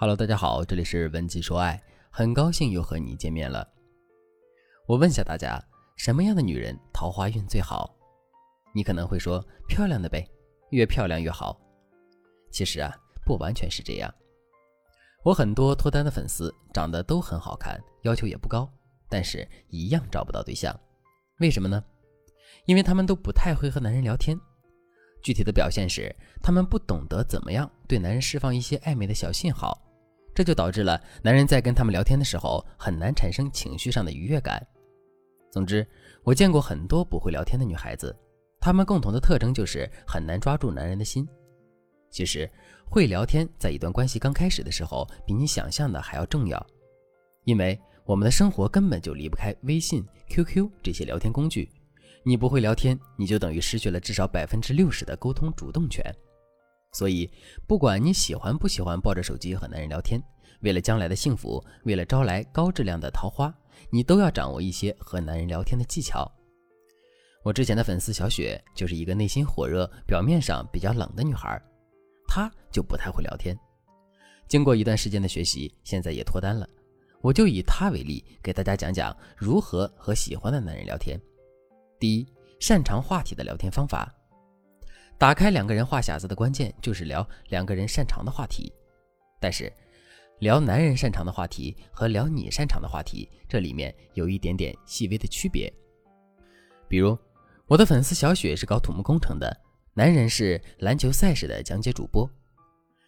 Hello，大家好，这里是文姬说爱，很高兴又和你见面了。我问下大家，什么样的女人桃花运最好？你可能会说漂亮的呗，越漂亮越好。其实啊，不完全是这样。我很多脱单的粉丝长得都很好看，要求也不高，但是一样找不到对象。为什么呢？因为他们都不太会和男人聊天。具体的表现是，他们不懂得怎么样对男人释放一些暧昧的小信号。这就导致了男人在跟他们聊天的时候很难产生情绪上的愉悦感。总之，我见过很多不会聊天的女孩子，她们共同的特征就是很难抓住男人的心。其实，会聊天在一段关系刚开始的时候，比你想象的还要重要，因为我们的生活根本就离不开微信、QQ 这些聊天工具。你不会聊天，你就等于失去了至少百分之六十的沟通主动权。所以，不管你喜欢不喜欢抱着手机和男人聊天，为了将来的幸福，为了招来高质量的桃花，你都要掌握一些和男人聊天的技巧。我之前的粉丝小雪就是一个内心火热、表面上比较冷的女孩，她就不太会聊天。经过一段时间的学习，现在也脱单了。我就以她为例，给大家讲讲如何和喜欢的男人聊天。第一，擅长话题的聊天方法。打开两个人话匣子的关键就是聊两个人擅长的话题，但是聊男人擅长的话题和聊你擅长的话题，这里面有一点点细微的区别。比如，我的粉丝小雪是搞土木工程的，男人是篮球赛事的讲解主播。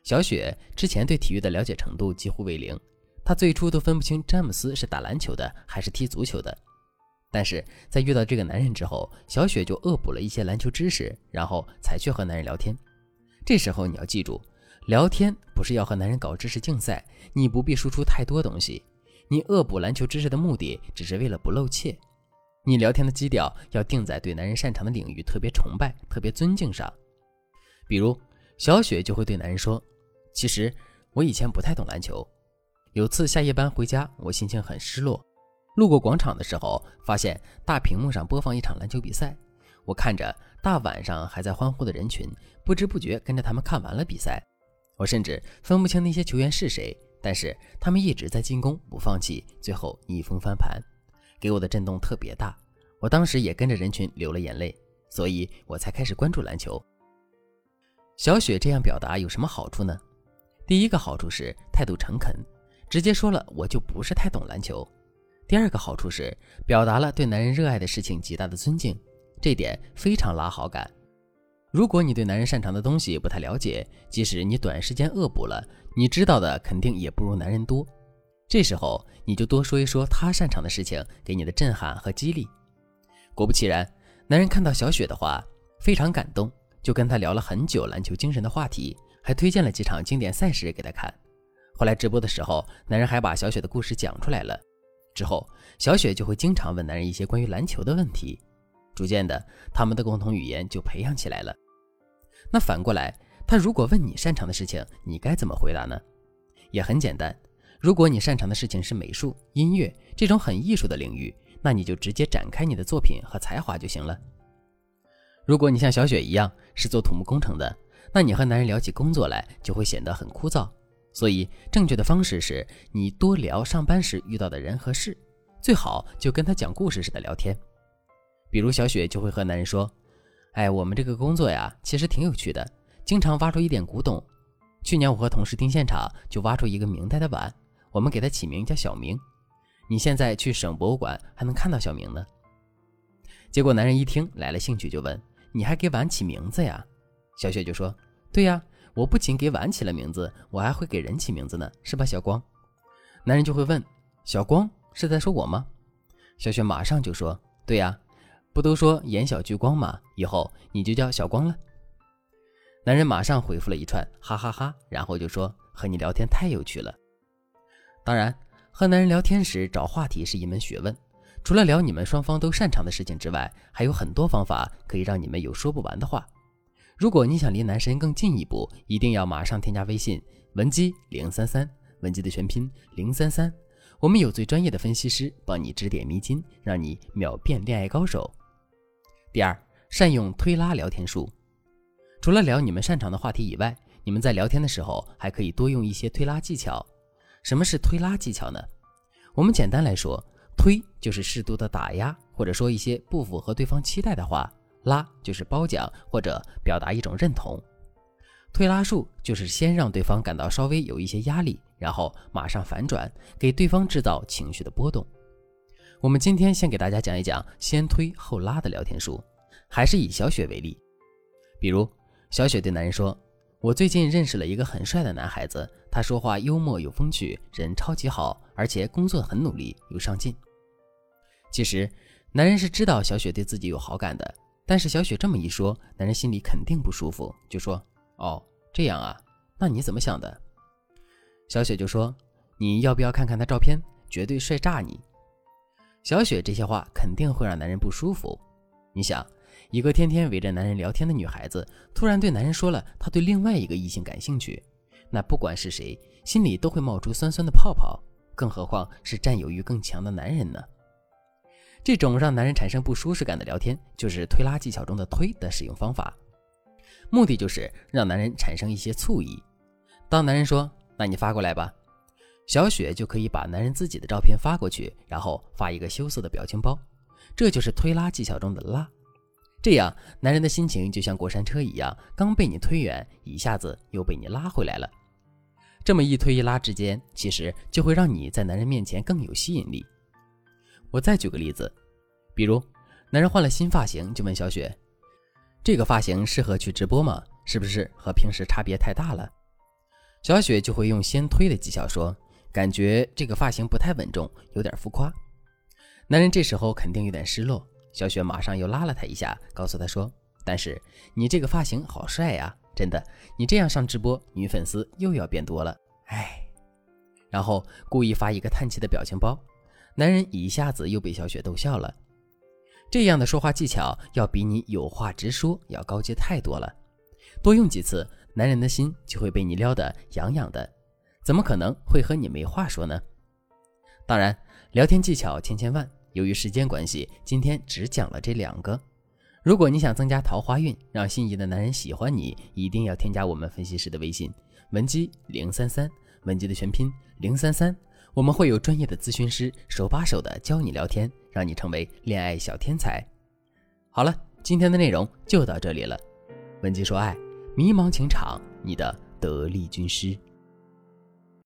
小雪之前对体育的了解程度几乎为零，她最初都分不清詹姆斯是打篮球的还是踢足球的。但是在遇到这个男人之后，小雪就恶补了一些篮球知识，然后才去和男人聊天。这时候你要记住，聊天不是要和男人搞知识竞赛，你不必输出太多东西。你恶补篮球知识的目的，只是为了不露怯。你聊天的基调要定在对男人擅长的领域特别崇拜、特别尊敬上。比如小雪就会对男人说：“其实我以前不太懂篮球，有次下夜班回家，我心情很失落。”路过广场的时候，发现大屏幕上播放一场篮球比赛。我看着大晚上还在欢呼的人群，不知不觉跟着他们看完了比赛。我甚至分不清那些球员是谁，但是他们一直在进攻，不放弃，最后逆风翻盘，给我的震动特别大。我当时也跟着人群流了眼泪，所以我才开始关注篮球。小雪这样表达有什么好处呢？第一个好处是态度诚恳，直接说了我就不是太懂篮球。第二个好处是表达了对男人热爱的事情极大的尊敬，这点非常拉好感。如果你对男人擅长的东西不太了解，即使你短时间恶补了，你知道的肯定也不如男人多。这时候你就多说一说他擅长的事情，给你的震撼和激励。果不其然，男人看到小雪的话非常感动，就跟他聊了很久篮球精神的话题，还推荐了几场经典赛事给他看。后来直播的时候，男人还把小雪的故事讲出来了。之后，小雪就会经常问男人一些关于篮球的问题，逐渐的，他们的共同语言就培养起来了。那反过来，他如果问你擅长的事情，你该怎么回答呢？也很简单，如果你擅长的事情是美术、音乐这种很艺术的领域，那你就直接展开你的作品和才华就行了。如果你像小雪一样是做土木工程的，那你和男人聊起工作来就会显得很枯燥。所以，正确的方式是你多聊上班时遇到的人和事，最好就跟他讲故事似的聊天。比如小雪就会和男人说：“哎，我们这个工作呀，其实挺有趣的，经常挖出一点古董。去年我和同事盯现场，就挖出一个明代的碗，我们给它起名叫小明。你现在去省博物馆还能看到小明呢。”结果男人一听来了兴趣，就问：“你还给碗起名字呀？”小雪就说：“对呀。”我不仅给碗起了名字，我还会给人起名字呢，是吧，小光？男人就会问：“小光是在说我吗？”小雪马上就说：“对呀，不都说眼小聚光吗？以后你就叫小光了。”男人马上回复了一串哈哈哈，然后就说：“和你聊天太有趣了。”当然，和男人聊天时找话题是一门学问，除了聊你们双方都擅长的事情之外，还有很多方法可以让你们有说不完的话。如果你想离男神更进一步，一定要马上添加微信文姬零三三，文姬的全拼零三三，我们有最专业的分析师帮你指点迷津，让你秒变恋爱高手。第二，善用推拉聊天术。除了聊你们擅长的话题以外，你们在聊天的时候还可以多用一些推拉技巧。什么是推拉技巧呢？我们简单来说，推就是适度的打压，或者说一些不符合对方期待的话；拉就是褒奖或者表达一种认同。推拉术就是先让对方感到稍微有一些压力，然后马上反转，给对方制造情绪的波动。我们今天先给大家讲一讲先推后拉的聊天术，还是以小雪为例。比如，小雪对男人说：“我最近认识了一个很帅的男孩子，他说话幽默有风趣，人超级好，而且工作很努力有上进。”其实，男人是知道小雪对自己有好感的，但是小雪这么一说，男人心里肯定不舒服，就说。哦，这样啊，那你怎么想的？小雪就说：“你要不要看看他照片？绝对帅炸你！”小雪这些话肯定会让男人不舒服。你想，一个天天围着男人聊天的女孩子，突然对男人说了她对另外一个异性感兴趣，那不管是谁，心里都会冒出酸酸的泡泡，更何况是占有欲更强的男人呢？这种让男人产生不舒适感的聊天，就是推拉技巧中的“推”的使用方法。目的就是让男人产生一些醋意。当男人说“那你发过来吧”，小雪就可以把男人自己的照片发过去，然后发一个羞涩的表情包。这就是推拉技巧中的拉。这样，男人的心情就像过山车一样，刚被你推远，一下子又被你拉回来了。这么一推一拉之间，其实就会让你在男人面前更有吸引力。我再举个例子，比如男人换了新发型，就问小雪。这个发型适合去直播吗？是不是和平时差别太大了？小雪就会用先推的技巧说：“感觉这个发型不太稳重，有点浮夸。”男人这时候肯定有点失落。小雪马上又拉了他一下，告诉他说：“但是你这个发型好帅呀，真的，你这样上直播，女粉丝又要变多了。”哎，然后故意发一个叹气的表情包，男人一下子又被小雪逗笑了。这样的说话技巧要比你有话直说要高阶太多了，多用几次，男人的心就会被你撩得痒痒的，怎么可能会和你没话说呢？当然，聊天技巧千千万，由于时间关系，今天只讲了这两个。如果你想增加桃花运，让心仪的男人喜欢你，一定要添加我们分析师的微信文姬零三三，文姬的全拼零三三。我们会有专业的咨询师手把手的教你聊天，让你成为恋爱小天才。好了，今天的内容就到这里了。文姬说爱，迷茫情场，你的得力军师。